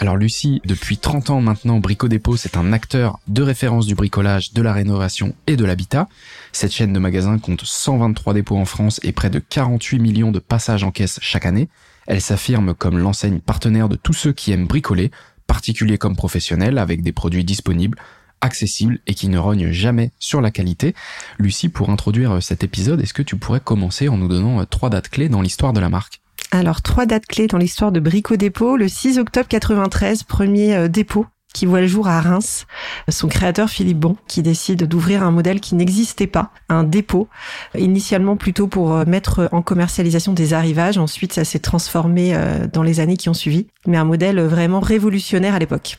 Alors Lucie, depuis 30 ans maintenant, Brico Dépôt, c'est un acteur de référence du bricolage, de la rénovation et de l'habitat. Cette chaîne de magasins compte 123 dépôts en France et près de 48 millions de passages en caisse chaque année. Elle s'affirme comme l'enseigne partenaire de tous ceux qui aiment bricoler, particuliers comme professionnels, avec des produits disponibles, accessibles et qui ne rognent jamais sur la qualité. Lucie, pour introduire cet épisode, est-ce que tu pourrais commencer en nous donnant trois dates clés dans l'histoire de la marque? Alors, trois dates clés dans l'histoire de Brico Dépôt. Le 6 octobre 93, premier euh, dépôt qui voit le jour à Reims. Son créateur, Philippe Bon, qui décide d'ouvrir un modèle qui n'existait pas, un dépôt, initialement plutôt pour euh, mettre en commercialisation des arrivages. Ensuite, ça s'est transformé euh, dans les années qui ont suivi, mais un modèle vraiment révolutionnaire à l'époque.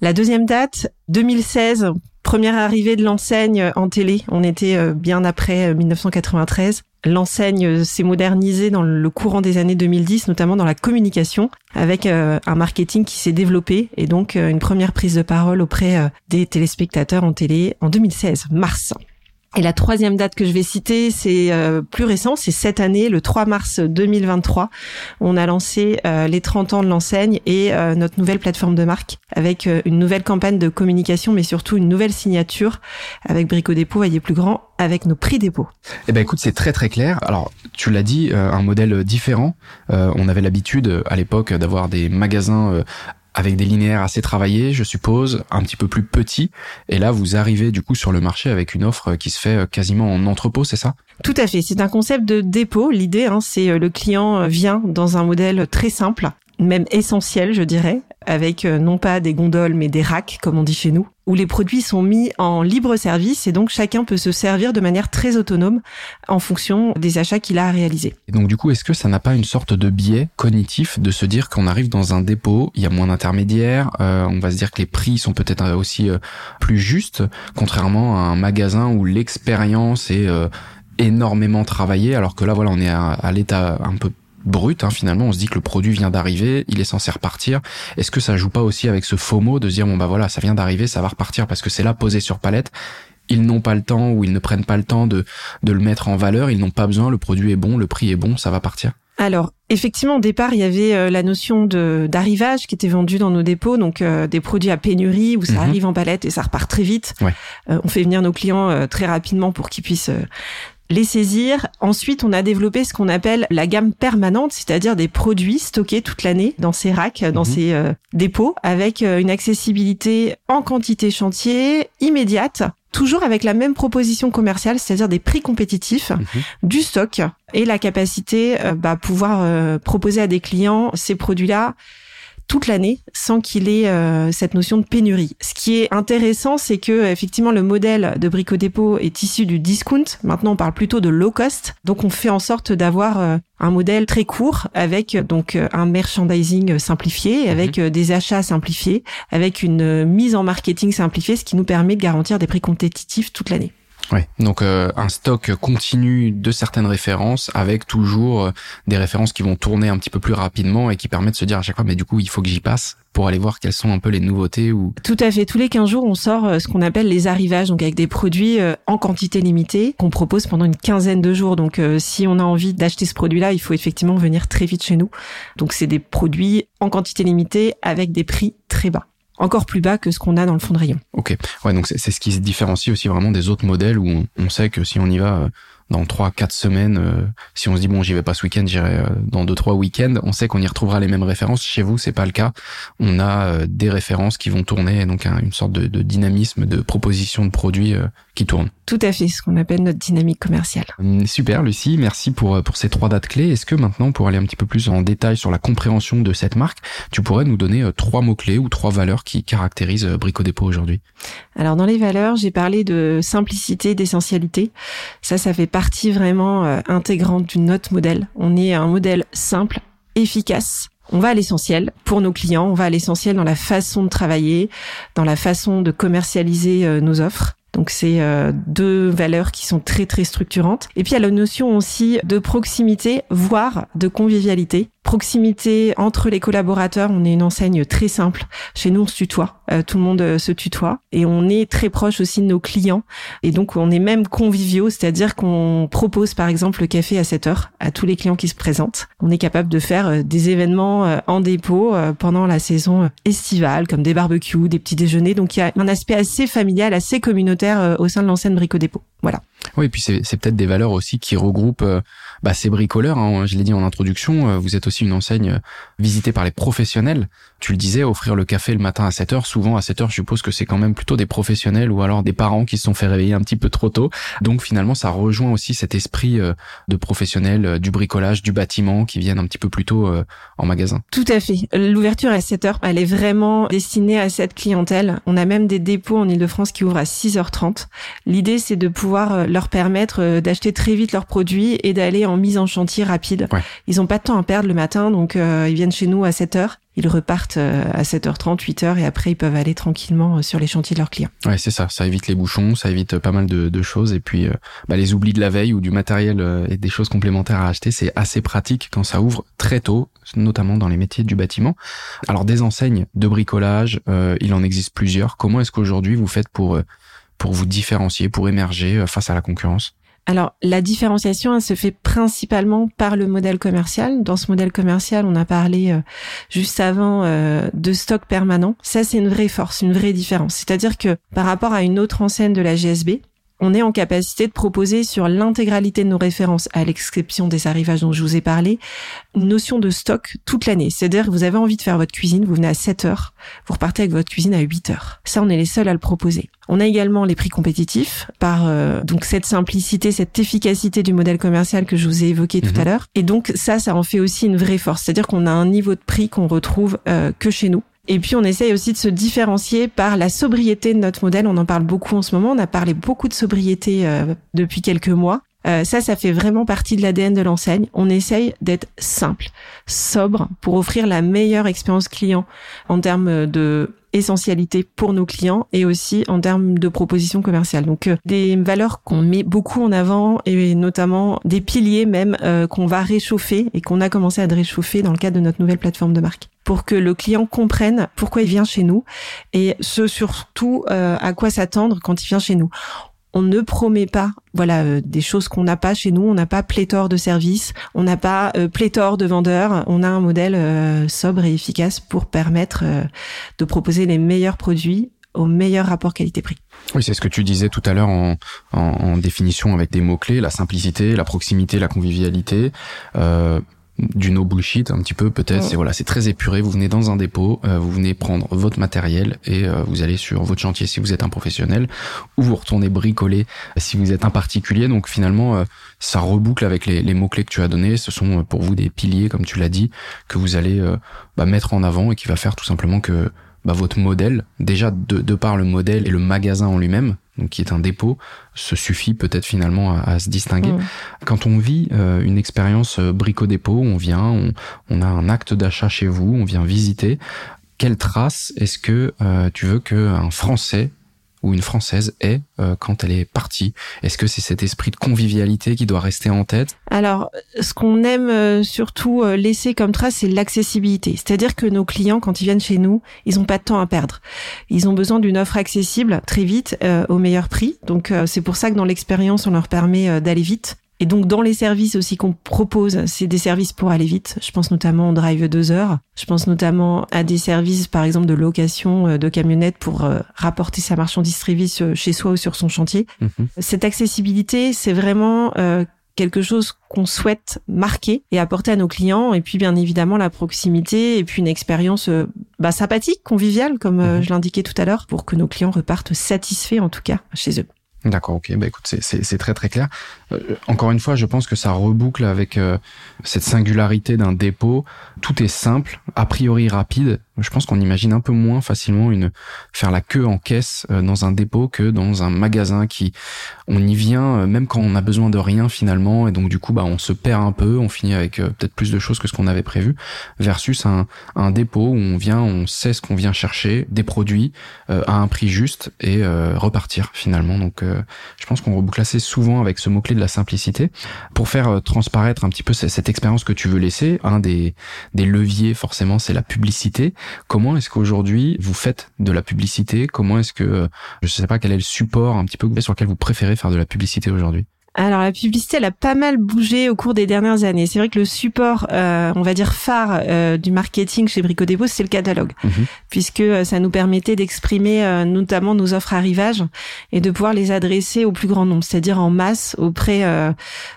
La deuxième date, 2016, première arrivée de l'enseigne en télé. On était bien après 1993. L'enseigne euh, s'est modernisée dans le courant des années 2010, notamment dans la communication, avec euh, un marketing qui s'est développé et donc euh, une première prise de parole auprès des téléspectateurs en télé en 2016, mars. Et la troisième date que je vais citer, c'est euh, plus récent, c'est cette année, le 3 mars 2023. On a lancé euh, les 30 ans de l'enseigne et euh, notre nouvelle plateforme de marque avec une nouvelle campagne de communication, mais surtout une nouvelle signature avec Brico Dépôt, voyez plus grand, avec nos prix dépôt. Eh ben écoute, c'est très très clair. Alors tu l'as dit, un modèle différent. on avait l'habitude à l'époque d'avoir des magasins avec des linéaires assez travaillés, je suppose, un petit peu plus petits. Et là, vous arrivez du coup sur le marché avec une offre qui se fait euh, quasiment en entrepôt, c'est ça? Tout à fait. C'est un concept de dépôt. L'idée, hein, c'est euh, le client euh, vient dans un modèle très simple même essentiel, je dirais, avec euh, non pas des gondoles, mais des racks, comme on dit chez nous, où les produits sont mis en libre service et donc chacun peut se servir de manière très autonome en fonction des achats qu'il a à réaliser. Donc du coup, est-ce que ça n'a pas une sorte de biais cognitif de se dire qu'on arrive dans un dépôt, il y a moins d'intermédiaires, euh, on va se dire que les prix sont peut-être euh, aussi plus justes, contrairement à un magasin où l'expérience est énormément travaillée, alors que là, voilà, on est à l'état un peu brut hein, finalement on se dit que le produit vient d'arriver il est censé repartir. Est-ce que ça joue pas aussi avec ce faux mot de se dire bon bah voilà ça vient d'arriver ça va repartir parce que c'est là posé sur palette. Ils n'ont pas le temps ou ils ne prennent pas le temps de, de le mettre en valeur. Ils n'ont pas besoin. Le produit est bon le prix est bon ça va partir. Alors, effectivement, au départ, il y avait euh, la notion de d'arrivage qui était vendue dans nos dépôts, donc euh, des produits à pénurie où ça mhm. arrive en palette et ça repart très vite. Euh, on fait venir nos clients très rapidement pour qu'ils puissent les saisir. Ensuite, on a développé ce qu'on appelle la gamme permanente, c'est-à-dire des produits stockés toute l'année dans ces racks, dans mhm. ces euh, dépôts, avec euh, une accessibilité en quantité chantier immédiate, toujours avec la même proposition commerciale, c'est-à-dire des prix compétitifs, mhm. du stock et la capacité euh, bah, pouvoir proposer à des clients ces produits-là toute l'année sans qu'il ait euh, cette notion de pénurie. Ce qui est intéressant, c'est que effectivement le modèle de Brico Dépôt est issu du discount. Maintenant, on parle plutôt de low cost. Donc, on fait en sorte d'avoir euh, un modèle très court avec donc un merchandising simplifié, avec mhm. des achats simplifiés, avec une mise en marketing simplifiée, ce qui nous permet de garantir des prix compétitifs toute l'année. Ouais. Donc euh, un stock continu de certaines références avec toujours euh, des références qui vont tourner un petit peu plus rapidement et qui permettent de se dire à chaque fois mais du coup il faut que j'y passe pour aller voir quelles sont un peu les nouveautés ou Tout à fait, tous les 15 jours on sort euh, ce qu'on appelle les arrivages donc avec des produits en quantité limitée qu'on propose pendant une quinzaine de jours. Donc si on a envie d'acheter ce produit-là, il faut effectivement venir très vite chez nous. Donc c'est des produits en quantité limitée avec des prix très bas encore plus bas que ce qu'on a dans le fond de rayon. Ok, ouais, donc c'est ce qui se différencie aussi vraiment des autres modèles où on, sait que si on y va euh, dans trois, quatre semaines, euh, si on se dit bon, j'y vais pas ce week-end, j'irai euh, dans deux, trois week-ends, on sait qu'on y retrouvera les mêmes références. Chez vous, c'est pas le cas. On a des références qui vont tourner, donc une sorte de, de, dynamisme, de proposition de produits qui tourne. Tout à fait, ce qu'on appelle notre dynamique commerciale. Hum, super, Lucie, merci pour pour ces trois dates clés. Est-ce que maintenant, pour aller un petit peu plus en détail sur la compréhension de cette marque, tu pourrais nous donner trois mots clés ou trois valeurs qui caractérisent Brico Dépôt aujourd'hui? Alors dans les valeurs, j'ai parlé de simplicité, d'essentialité. Ça, ça fait partie vraiment euh, intégrante du notre modèle. On est un modèle simple, efficace, On va à l'essentiel pour nos clients, on va à l'essentiel dans la façon de travailler, dans la façon de commercialiser euh, nos offres. Donc c'est euh, deux valeurs qui sont très très structurantes. Et puis il y a la notion aussi de proximité, voire de convivialité proximité entre les collaborateurs. On est une enseigne très simple. Chez nous, on se tutoie. Euh, tout le monde euh, se tutoie. Et on est très proche aussi de nos clients. Et donc, on est même conviviaux, c'est-à-dire qu'on propose, par exemple, le café à 7 heures à tous les clients qui se présentent. On est capable de faire euh, des événements en dépôt pendant la saison estivale, comme des barbecues, des petits déjeuners. Donc, il y a un aspect assez familial, assez communautaire au sein de l'enseigne Brico Dépôt. Voilà. Oui, et puis c'est peut-être des valeurs aussi qui regroupent bah, ces bricoleurs. Hein, je l'ai dit en introduction, vous êtes aussi une enseigne euh, visitée par les professionnels. Tu le disais, offrir le café le matin à 7 heures. Souvent, à 7 heures, je suppose que c'est quand même plutôt des professionnels ou alors des parents qui se sont fait réveiller un petit peu trop tôt. Donc, finalement, ça rejoint aussi cet esprit euh, de professionnels euh, du bricolage, du bâtiment qui viennent un petit peu plus tôt en magasin. Tout à fait. L'ouverture à 7 heures, elle est vraiment destinée à cette clientèle. On a même des dépôts en Ile-de-France qui ouvrent à 6h30. L'idée, c'est de pouvoir leur permettre d'acheter très vite leurs produits et d'aller en mise en chantier rapide. Ils n'ont pas de temps à perdre le matin donc euh, ils viennent chez nous à 7 heures ils repartent euh, à 7h30, 8h et après ils peuvent aller tranquillement euh, sur les chantiers de leurs clients. Ouais, c'est ça. Ça évite les bouchons, ça évite pas mal de, choses et puis bah, les oublis de la veille ou du matériel et des choses complémentaires à acheter, c'est assez pratique quand ça ouvre très tôt, notamment dans les métiers du bâtiment. Alors des enseignes de bricolage, il en existe plusieurs. Comment est-ce qu'aujourd'hui vous faites pour pour vous différencier, pour émerger face à la concurrence? Alors, la différenciation, elle se fait principalement par le modèle commercial. Dans ce modèle commercial, on a parlé euh, juste avant euh, de stock permanent. Ça, c'est une vraie force, une vraie différence. C'est-à-dire que par rapport à une autre enseigne de la GSB, on est en capacité de proposer sur l'intégralité de nos références, à l'exception des arrivages dont je vous ai parlé, une notion de stock toute l'année. C'est-à-dire que vous avez envie de faire votre cuisine, vous venez à 7 heures, vous repartez avec votre cuisine à 8 heures. Ça, on est les seuls à le proposer. On a également les prix compétitifs par euh, donc cette simplicité, cette efficacité du modèle commercial que je vous ai évoqué tout mhm. à l'heure. Et donc ça, ça en fait aussi une vraie force. C'est-à-dire qu'on a un niveau de prix qu'on retrouve euh, que chez nous. Et puis on essaye aussi de se différencier par la sobriété de notre modèle. On en parle beaucoup en ce moment. On a parlé beaucoup de sobriété euh, depuis quelques mois. Euh, ça, ça fait vraiment partie de l'ADN de l'enseigne. On essaye d'être simple, sobre, pour offrir la meilleure expérience client en termes de essentialité pour nos clients et aussi en termes de propositions commerciales. Donc euh, des valeurs qu'on met beaucoup en avant et notamment des piliers même qu'on va réchauffer et qu'on a commencé à réchauffer dans le cadre de notre nouvelle plateforme de marque pour que le client comprenne pourquoi il vient chez nous et ce surtout euh, à quoi s'attendre quand il vient chez nous. On ne promet pas, voilà, euh, des choses qu'on n'a pas chez nous. On n'a pas pléthore de services, on n'a pas euh, pléthore de vendeurs. On a un modèle sobre et efficace pour permettre de proposer les meilleurs produits au meilleur rapport qualité-prix. Oui, c'est ce que tu disais tout à l'heure en, en, définition avec des mots-clés, la simplicité, la proximité, la convivialité. Du no bullshit un petit peu peut-être. C'est voilà c'est très épuré. Vous venez dans un dépôt euh, vous venez prendre votre matériel et euh, vous allez sur votre chantier si vous êtes un professionnel ou vous retournez bricoler si vous êtes un particulier. Donc finalement euh, ça reboucle avec les, les mots clés que tu as donnés. Ce sont pour vous des piliers comme tu l'as dit que vous allez bah, mettre en avant et qui va faire tout simplement que bah, votre modèle déjà de, de par le modèle et le magasin en lui-même donc qui est un dépôt, se suffit peut-être finalement à, se distinguer. Mmh. Quand on vit euh, une expérience euh, brico-dépôt, on vient, on, on, a un acte d'achat chez vous, on vient visiter. Quelle trace est-ce que euh, tu veux qu'un Français ou une française est euh, quand elle est partie Est-ce que c'est cet esprit de convivialité qui doit rester en tête? Alors, ce qu'on aime euh, surtout euh, laisser comme trace, c'est l'accessibilité. C'est-à-dire que nos clients, quand ils viennent chez nous, ils n'ont pas de temps à perdre. Ils ont besoin d'une offre accessible très vite au meilleur prix. Donc, c'est pour ça que dans l'expérience, on leur permet d'aller vite et donc dans les services aussi qu'on propose, c'est des services pour aller vite. Je pense notamment au Drive 2 heures. Je pense notamment à des services par exemple de location euh, de camionnettes pour euh, rapporter sa marchandise très vite chez soi ou sur son chantier. Mhm. Cette accessibilité, c'est vraiment euh, quelque chose qu'on souhaite marquer et apporter à nos clients et puis bien évidemment la proximité et puis une expérience bah, sympathique, conviviale comme mhm. je l'indiquais tout à l'heure pour que nos clients repartent satisfaits en tout cas chez eux. D'accord, ok. Bah écoute, c'est très très clair. Euh, encore une fois, je pense que ça reboucle avec euh, cette singularité d'un dépôt. Tout est simple, a priori rapide, Je pense qu'on imagine un peu moins facilement une faire la queue en caisse euh, dans un dépôt que dans un magasin qui on y vient même quand on a besoin de rien finalement et donc du coup bah on se perd un peu, on finit avec peut-être plus de choses que ce qu'on avait prévu versus un, un dépôt où on vient, on sait ce qu'on vient chercher, des produits à un prix juste et repartir finalement. Donc je pense qu'on reboucle assez souvent avec ce mot-clé de la simplicité pour faire transparaître un petit peu cette expérience que tu veux laisser. Un des, des leviers forcément c'est la publicité. Comment est-ce qu'aujourd'hui vous faites de la publicité? Comment est-ce que je sais pas quel est le support un petit peu sur lequel vous préférez faire de la publicité aujourd'hui? Alors la publicité, elle a pas mal bougé au cours des dernières années. C'est vrai que le support, euh, on va dire phare euh, du marketing chez Brico Dépôt, c'est le catalogue, mhm. puisque euh, ça nous permettait d'exprimer notamment nos offres arrivage et de pouvoir les adresser au plus grand nombre, c'est-à-dire en masse auprès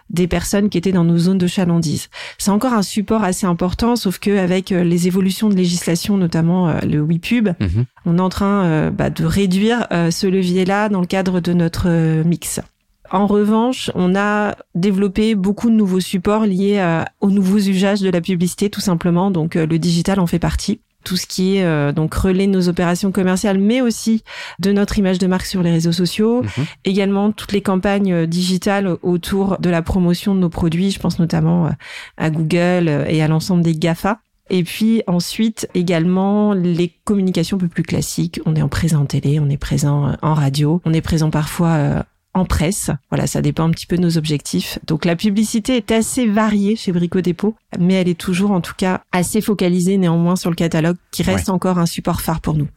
des personnes qui étaient dans nos zones de chalandise. C'est encore un support assez important, sauf que avec les évolutions de législation, notamment le WePub, mhm. on est en train bah, de réduire ce levier-là dans le cadre de notre mix. En revanche, on a développé beaucoup de nouveaux supports liés euh, aux nouveaux usages de la publicité, tout simplement. Donc, euh, le digital en fait partie. Tout ce qui est euh, donc relais de nos opérations commerciales, mais aussi de notre image de marque sur les réseaux sociaux. Mhm. Également toutes les campagnes digitales autour de la promotion de nos produits. Je pense notamment à Google et à l'ensemble des Gafa. Et puis ensuite également les communications un peu plus classiques. On est en présent télé, on est présent en radio, on est présent parfois en presse. Voilà, ça dépend un petit peu de nos objectifs. Donc la publicité est assez variée chez Brico Dépôt, mais elle est toujours en tout cas assez focalisée néanmoins sur le catalogue, qui reste encore un support phare pour nous.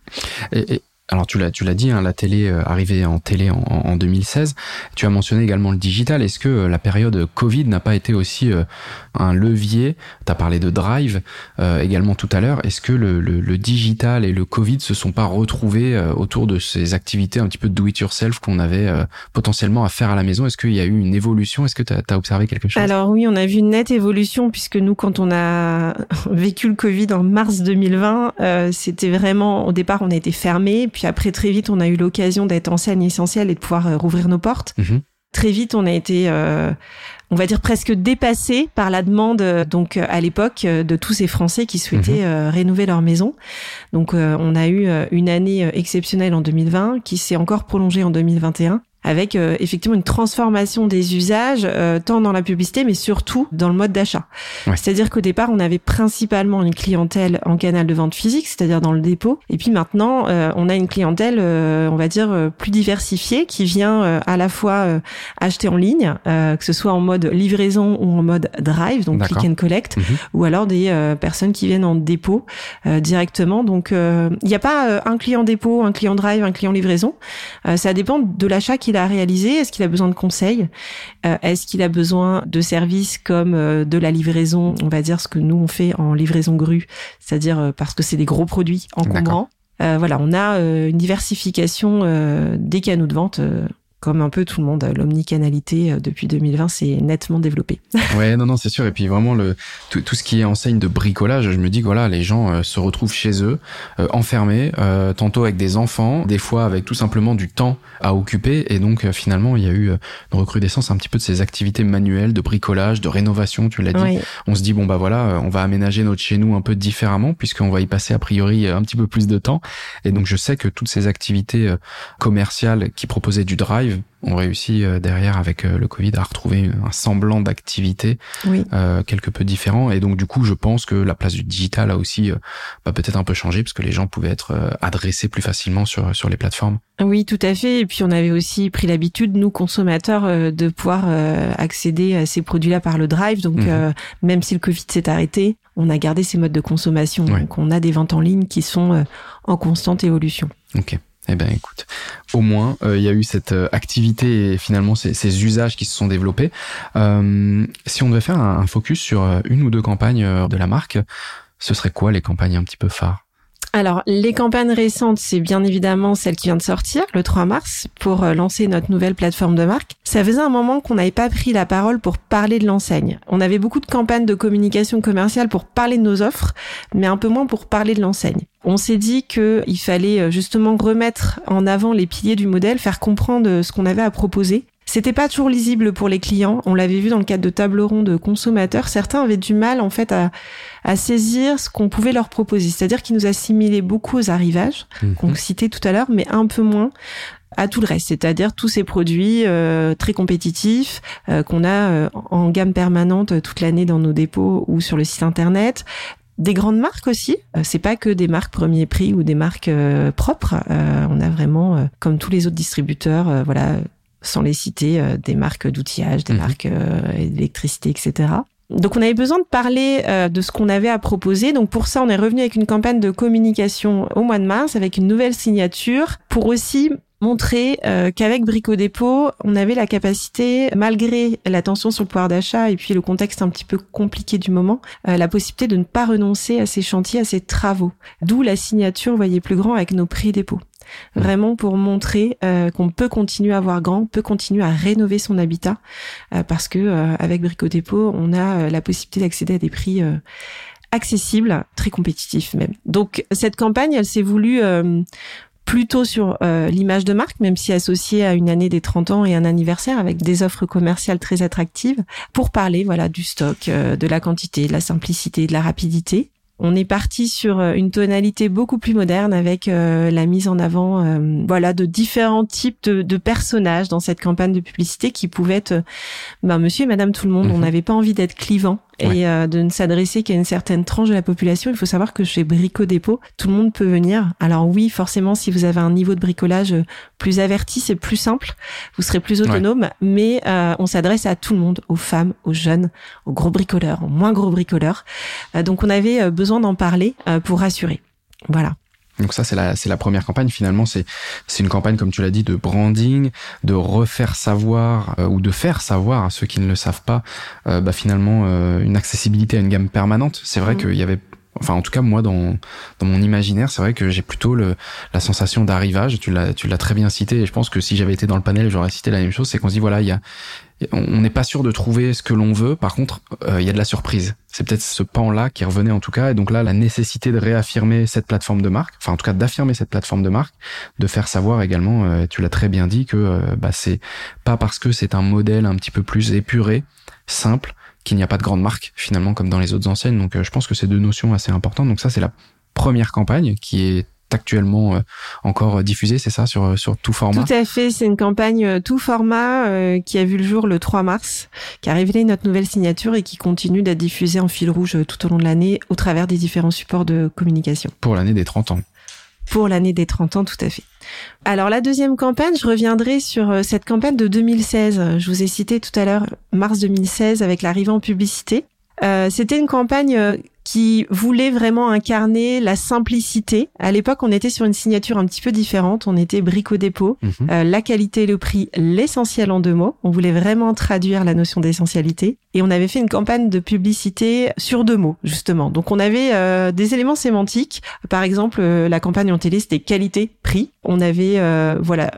Et, alors tu l'as tu l'as dit, hein, la télé euh, arrivée en télé en, en, 2016. Tu as mentionné également le digital. Est-ce que euh, la période Covid n'a pas été aussi euh, un levier? Tu as parlé de Drive également tout à l'heure. Est-ce que le, le, le, digital et le Covid se sont pas retrouvés autour de ces activités un petit peu do it yourself qu'on avait potentiellement à faire à la maison? Est-ce qu'il y a eu une évolution? Est-ce que tu as, observé quelque chose? Alors oui, on a vu une nette évolution puisque nous, quand on a vécu le Covid en mars 2020, c'était vraiment au départ on a été fermé puis après, très vite, on a eu l'occasion d'être enseigne essentielle et de pouvoir euh, rouvrir nos portes. Mhm. Très vite, on a été, euh, on va dire presque dépassé par la demande, euh, donc à l'époque, de tous ces Français qui souhaitaient mhm. rénover leur maison. Donc, on a eu une année exceptionnelle en 2020 qui s'est encore prolongée en 2021 avec euh, effectivement une transformation des usages, euh, tant dans la publicité, mais surtout dans le mode d'achat. C'est-à-dire qu'au départ, on avait principalement une clientèle en canal de vente physique, c'est-à-dire dans le dépôt, et puis maintenant, euh, on a une clientèle, on va dire, plus diversifiée, qui vient à la fois acheter en ligne, que ce soit en mode livraison ou en mode drive, donc click and collect, mhm. ou alors des personnes qui viennent en dépôt directement. Donc, il n'y a pas un client dépôt, un client drive, un client livraison. ça dépend de l'achat qu'il a réalisé Est-ce qu'il a besoin de conseils? Euh, Est-ce qu'il a besoin de services comme euh, de la livraison? On va dire ce que nous on fait en livraison grue, c'est-à-dire euh, parce que c'est des gros produits encombrants. voilà, on a une diversification des canaux de vente comme un peu tout le monde, l'omnicanalité euh, depuis 2020 s'est nettement développée. ouais, non, non, c'est sûr. Et puis vraiment le tout, tout, ce qui est enseigne de bricolage, je me dis que voilà, les gens euh, se retrouvent chez eux, euh, enfermés, tantôt avec des enfants, des fois avec tout simplement du temps à occuper. Et donc finalement, il y a eu une recrudescence un petit peu de ces activités manuelles de bricolage, de rénovation. Tu l'as dit. On se dit bon bah voilà, on va aménager notre chez nous un peu différemment puisqu'on va y passer a priori un petit peu plus de temps. Et donc je sais que toutes ces activités commerciales qui proposaient du drive on réussit euh, derrière avec euh, le Covid à retrouver un semblant d'activité euh, quelque peu différent. Et donc du coup, je pense que la place du digital a aussi bah, peut-être un peu changé parce que les gens pouvaient être adressés plus facilement sur sur les plateformes. Oui, tout à fait. Et puis on avait aussi pris l'habitude, nous consommateurs, de pouvoir accéder à ces produits-là par le drive. Donc mhm. même si le Covid s'est arrêté, on a gardé ces modes de consommation. Donc on a des ventes en ligne qui sont en constante évolution. Ok. Eh ben écoute, au moins euh, il y a eu cette euh, activité et finalement ces, usages qui se sont développés. Euh, si on devait faire un, focus sur une ou deux campagnes de la marque, ce serait quoi les campagnes un petit peu phares? Alors, les campagnes récentes, c'est bien évidemment celle qui vient de sortir le 3 mars pour euh, lancer notre nouvelle plateforme de marque. Ça faisait un moment qu'on n'avait pas pris la parole pour parler de l'enseigne. On avait beaucoup de campagnes de communication commerciale pour parler de nos offres, mais un peu moins pour parler de l'enseigne. On s'est dit qu'il fallait euh, justement remettre en avant les piliers du modèle, faire comprendre euh, ce qu'on avait à proposer C'était pas toujours lisible pour les clients. On l'avait vu dans le cadre de tables rondes de consommateurs. Certains avaient du mal en fait à, à saisir ce qu'on pouvait leur proposer. C'est-à-dire qu'ils nous assimilaient beaucoup aux arrivages Mhm. qu'on citait tout à l'heure, mais un peu moins à tout le reste, c'est-à-dire tous ces produits euh, très compétitifs euh, qu'on a euh, en gamme permanente toute l'année dans nos dépôts ou sur le site internet. Des grandes marques aussi. Euh, c'est pas que des marques premier prix ou des marques euh, propres. Euh, on a vraiment, euh, comme tous les autres distributeurs, euh, voilà, sans les citer, euh, des marques d'outillage, des Mhm. marques euh, d'électricité, etc. Donc on avait besoin de parler euh, de ce qu'on avait à proposer. Donc pour ça, on est revenu avec une campagne de communication au mois de mars avec une nouvelle signature pour aussi montrer euh, qu'avec Brico Dépôt, on avait la capacité, malgré la tension sur le pouvoir d'achat et puis le contexte un petit peu compliqué du moment, euh, la possibilité de ne pas renoncer à ces chantiers, à ces travaux. D'où la signature, voyez, plus grand avec nos prix dépôt. Vraiment pour montrer euh, qu'on peut continuer à voir grand, peut continuer à rénover son habitat, euh, parce que euh, avec Brico Dépôt, on a euh, la possibilité d'accéder à des prix euh, accessibles, très compétitifs même. Donc cette campagne, elle s'est voulue plutôt sur l'image de marque, même si associée à une année des 30 ans et un anniversaire avec des offres commerciales très attractives, pour parler voilà du stock, de la quantité, de la simplicité, de la rapidité. On est parti sur euh, une tonalité beaucoup plus moderne avec euh, la mise en avant euh, voilà de différents types de, de personnages dans cette campagne de publicité qui pouvaient être ben, monsieur et madame tout le monde. On Mhm. n'avait pas envie d'être clivant et euh, de ne s'adresser qu'à une certaine tranche de la population. Il faut savoir que chez Brico Dépôt, tout le monde peut venir. Alors oui, forcément, si vous avez un niveau de bricolage euh, plus averti, c'est plus simple. Vous serez plus autonome, mais euh, on s'adresse à tout le monde, aux femmes, aux jeunes, aux gros bricoleurs, aux moins gros bricoleurs. Euh, donc on avait euh, besoin d'en parler euh, pour rassurer. Voilà. Donc ça c'est la c'est la première campagne. Finalement c'est c'est une campagne comme tu l'as dit de branding de refaire savoir euh, ou de faire savoir à ceux qui ne le savent pas euh, bah finalement euh, une accessibilité à une gamme permanente. C'est vrai Mhm. qu'il y avait enfin en tout cas moi dans dans mon imaginaire c'est vrai que j'ai plutôt le la sensation d'arrivage. Tu l'as tu l'as très bien cité. Et je pense que si j'avais été dans le panel j'aurais cité la même chose c'est qu'on se dit voilà il y a on n'est pas sûr de trouver ce que l'on veut. Par contre euh, il y a de la surprise. C'est peut-être ce pan là qui revenait en tout cas. Et donc là la nécessité de réaffirmer cette plateforme de marque enfin en tout cas d'affirmer cette plateforme de marque de faire savoir également euh, tu l'as très bien dit que euh, bah c'est pas parce que c'est un modèle un petit peu plus épuré simple qu'il n'y a pas de grande marque finalement comme dans les autres enseignes. Donc euh, je pense que c'est deux notions assez importantes. Donc ça c'est la première campagne qui est actuellement euh, encore diffusée c'est ça sur sur tout format? Tout à fait, c'est une campagne euh, tout format euh, qui a vu le jour le 3 mars, qui a révélé notre nouvelle signature et qui continue d'être diffusée en fil rouge tout au long de l'année au travers des différents supports de communication. pour l'année des 30 ans Pour l'année des 30 ans, tout à fait. Alors la deuxième campagne, je reviendrai sur cette campagne de 2016. Je vous ai cité tout à l'heure mars 2016 avec l'arrivée en publicité. Euh, C'était une campagne euh, qui voulait vraiment incarner la simplicité. À l'époque, on était sur une signature un petit peu différente. On était brico dépôt, Mhm. euh, la qualité et le prix, l'essentiel en deux mots. On voulait vraiment traduire la notion d'essentialité. Et on avait fait une campagne de publicité sur deux mots, justement. Donc on avait euh, des éléments sémantiques. Par exemple, euh, la campagne en télé, c'était qualité, prix. On avait, euh, voilà,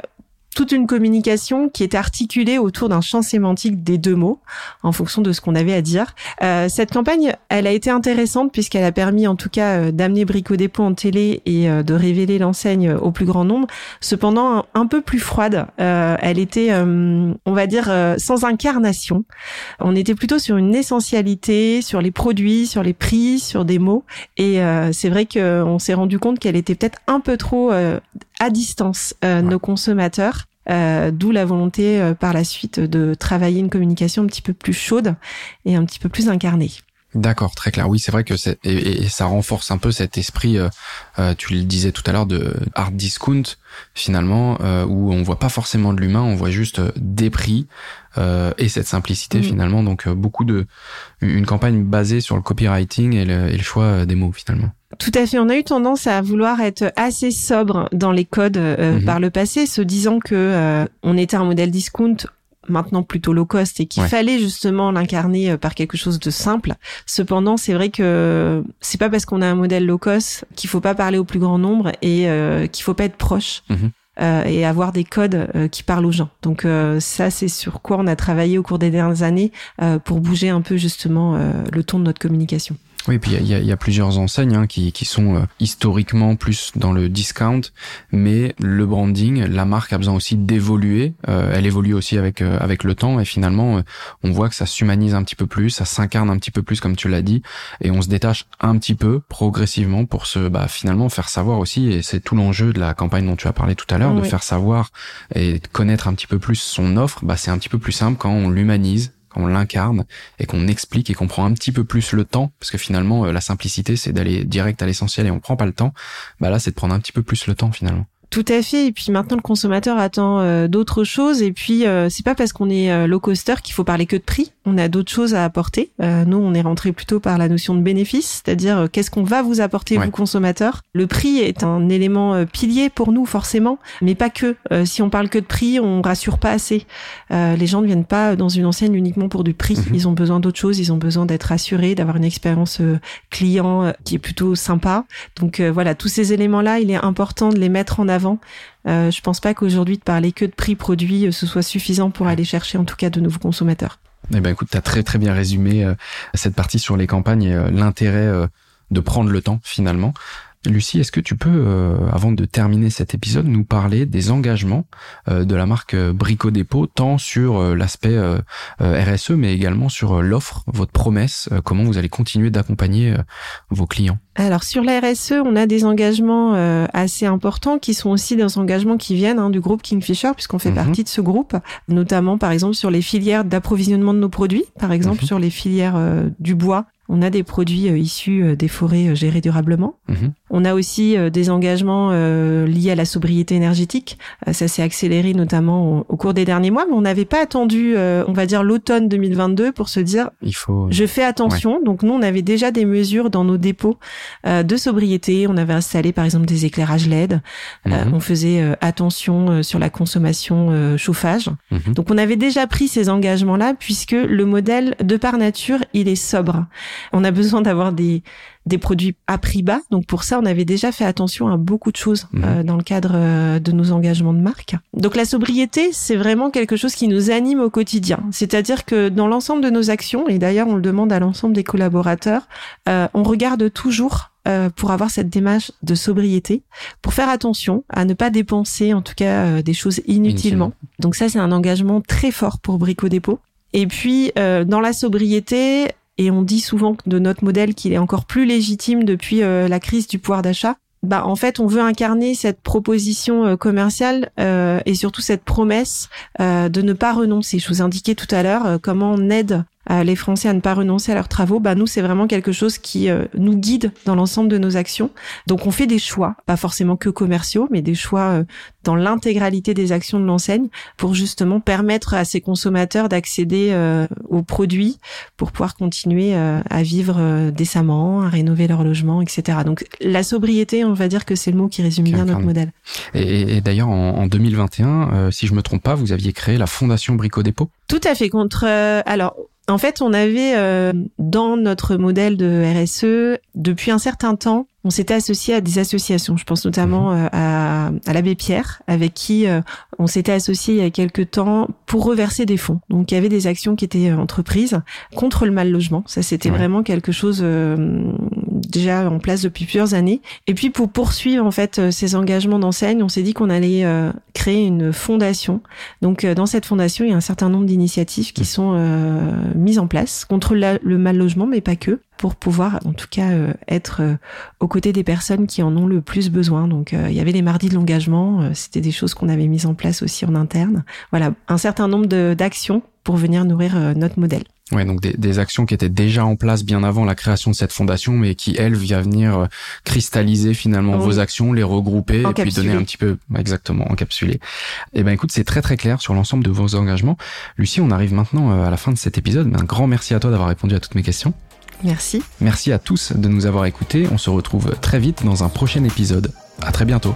toute une communication qui était articulée autour d'un champ sémantique des deux mots en fonction de ce qu'on avait à dire. Euh, cette campagne, elle a été intéressante puisqu'elle a permis en tout cas euh, d'amener Brico Dépôt en télé et euh, de révéler l'enseigne au plus grand nombre. Cependant, un, peu plus froide. Euh, elle était, euh, on va dire, euh, sans incarnation. On était plutôt sur une essentialité, sur les produits, sur les prix, sur des mots. Et euh, c'est vrai qu'on s'est rendu compte qu'elle était peut-être un peu trop euh, à distance euh, Ouais. nos consommateurs. Euh, D'où la volonté euh, par la suite de travailler une communication un petit peu plus chaude et un petit peu plus incarnée. D'accord, très clair. Oui, c'est vrai que c'est et, et ça renforce un peu cet esprit. euh, euh, tu le disais tout à l'heure de hard discount finalement, euh, où on voit pas forcément de l'humain, on voit juste des prix euh, et cette simplicité Mm. finalement. Donc euh, beaucoup de une campagne basée sur le copywriting et le, et le choix des mots finalement. Tout à fait. On a eu tendance à vouloir être assez sobre dans les codes euh, Mhm. par le passé, se disant que euh, on était un modèle discount maintenant plutôt low cost et qu'il Ouais. fallait justement l'incarner euh, par quelque chose de simple. Cependant, c'est vrai que c'est pas parce qu'on a un modèle low cost qu'il faut pas parler au plus grand nombre et euh, qu'il faut pas être proche. Mhm. euh, et avoir des codes euh, qui parlent aux gens. Donc euh, ça, c'est sur quoi on a travaillé au cours des dernières années euh, pour bouger un peu justement euh, le ton de notre communication. Oui, puis il y a, y a, plusieurs enseignes hein, qui, qui sont euh, historiquement plus dans le discount, mais le branding, la marque a besoin aussi d'évoluer. Euh, elle évolue aussi avec euh, avec le temps et finalement, on voit que ça s'humanise un petit peu plus, ça s'incarne un petit peu plus comme tu l'as dit, et on se détache un petit peu progressivement pour se bah, finalement faire savoir aussi. Et c'est tout l'enjeu de la campagne dont tu as parlé tout à l'heure, de faire savoir et connaître un petit peu plus son offre. Bah, c'est un petit peu plus simple quand on l'humanise on l'incarne et qu'on explique et qu'on prend un petit peu plus le temps, parce que finalement euh, la simplicité c'est d'aller direct à l'essentiel et on prend pas le temps, bah là c'est de prendre un petit peu plus le temps finalement. Tout à fait. Et puis maintenant, le consommateur attend euh, d'autres choses. Et puis, euh, c'est pas parce qu'on est euh, low coster qu'il faut parler que de prix. On a d'autres choses à apporter. nous, on est rentré plutôt par la notion de bénéfice, c'est-à-dire qu'est-ce qu'on va vous apporter, vous consommateurs. Le prix est un élément pilier pour nous, forcément, mais pas que. si on parle que de prix, on rassure pas assez. les gens ne viennent pas dans une enseigne uniquement pour du prix. Mhm. Ils ont besoin d'autres choses. Ils ont besoin d'être assurés, d'avoir une expérience client qui est plutôt sympa. Donc voilà, tous ces éléments-là, il est important de les mettre en avant avant. Euh, je pense pas qu'aujourd'hui de parler que de prix produit euh, ce soit suffisant pour aller chercher en tout cas de nouveaux consommateurs. Eh ben écoute, tu as très très bien résumé euh, cette partie sur les campagnes et euh, l'intérêt de prendre le temps finalement. Lucie, est-ce que tu peux, euh, avant de terminer cet épisode, nous parler des engagements euh, de la marque euh, Brico Dépôt, tant sur l'aspect RSE, mais également sur l'offre, votre promesse, comment vous allez continuer d'accompagner vos clients? Alors sur la RSE, on a des engagements assez importants qui sont aussi des engagements qui viennent hein, du groupe Kingfisher, puisqu'on fait mhm. partie de ce groupe, notamment par exemple sur les filières d'approvisionnement de nos produits, par exemple mhm. sur les filières du bois on a des produits euh, issus euh, des forêts euh, gérées durablement. Mhm. On a aussi des engagements liés à la sobriété énergétique. ça s'est accéléré notamment au, cours des derniers mois, mais on n'avait pas attendu, on va dire l'automne 2022 pour se dire, il faut. Je fais attention. Donc nous, on avait déjà des mesures dans nos dépôts de sobriété. On avait installé par exemple des éclairages LED. Mhm. on faisait attention sur la consommation chauffage. Mhm. Donc on avait déjà pris ces engagements-là puisque le modèle de par nature, il est sobre. On a besoin d'avoir des, des produits à prix bas. Donc pour ça, on avait déjà fait attention à beaucoup de choses mhm. euh, dans le cadre euh, de nos engagements de marque. Donc la sobriété, c'est vraiment quelque chose qui nous anime au quotidien. C'est-à-dire que dans l'ensemble de nos actions, et d'ailleurs on le demande à l'ensemble des collaborateurs, euh, on regarde toujours pour avoir cette démarche de sobriété, pour faire attention à ne pas dépenser en tout cas des choses inutilement. Donc ça c'est un engagement très fort pour Brico Dépôt. Et puis dans la sobriété, et on dit souvent de notre modèle qu'il est encore plus légitime depuis euh, la crise du pouvoir d'achat. Bah, en fait, on veut incarner cette proposition euh, commerciale euh, et surtout cette promesse de ne pas renoncer. Je vous indiquais tout à l'heure comment on aide les Français à ne pas renoncer à leurs travaux, bah nous c'est vraiment quelque chose qui euh, nous guide dans l'ensemble de nos actions. Donc on fait des choix, pas forcément que commerciaux, mais des choix euh, dans l'intégralité des actions de l'enseigne pour justement permettre à ces consommateurs d'accéder euh, aux produits pour pouvoir continuer à vivre décemment, à rénover leur logement, etc. Donc la sobriété, on va dire que c'est le mot qui résume bien notre modèle. Et, et d'ailleurs en, en, 2021, si je me trompe pas, vous aviez créé la Fondation Brico Dépôt? Tout à fait. Contre alors en fait, on avait euh, dans notre modèle de RSE depuis un certain temps, on s'était associé à des associations. Je pense notamment mhm. euh, à, à l'abbé Pierre, avec qui euh, on s'était associé il y a quelques temps pour reverser des fonds. Donc, il y avait des actions qui étaient entreprises contre le mal logement. Ça, c'était vraiment quelque chose déjà en place depuis plusieurs années. Et puis pour poursuivre en fait euh, ces engagements d'enseigne, on s'est dit qu'on allait euh, créer une fondation. Donc euh, dans cette fondation, il y a un certain nombre d'initiatives qui sont mises en place contre le mal logement, mais pas que, pour pouvoir en tout cas être aux côtés des personnes qui en ont le plus besoin. Donc il y avait les mardis de l'engagement, c'était des choses qu'on avait mises en place aussi en interne. Voilà, un certain nombre d'actions pour venir nourrir notre modèle. Ouais, donc des, des, actions qui étaient déjà en place bien avant la création de cette fondation, mais qui elle vient venir euh, cristalliser finalement vos actions, les regrouper et puis donner un petit peu exactement encapsuler. Et eh ben écoute, c'est très très clair sur l'ensemble de vos engagements. Lucie, on arrive maintenant euh, à la fin de cet épisode. Un grand merci à toi d'avoir répondu à toutes mes questions. Merci. Merci à tous de nous avoir écoutés. On se retrouve très vite dans un prochain épisode. À très bientôt.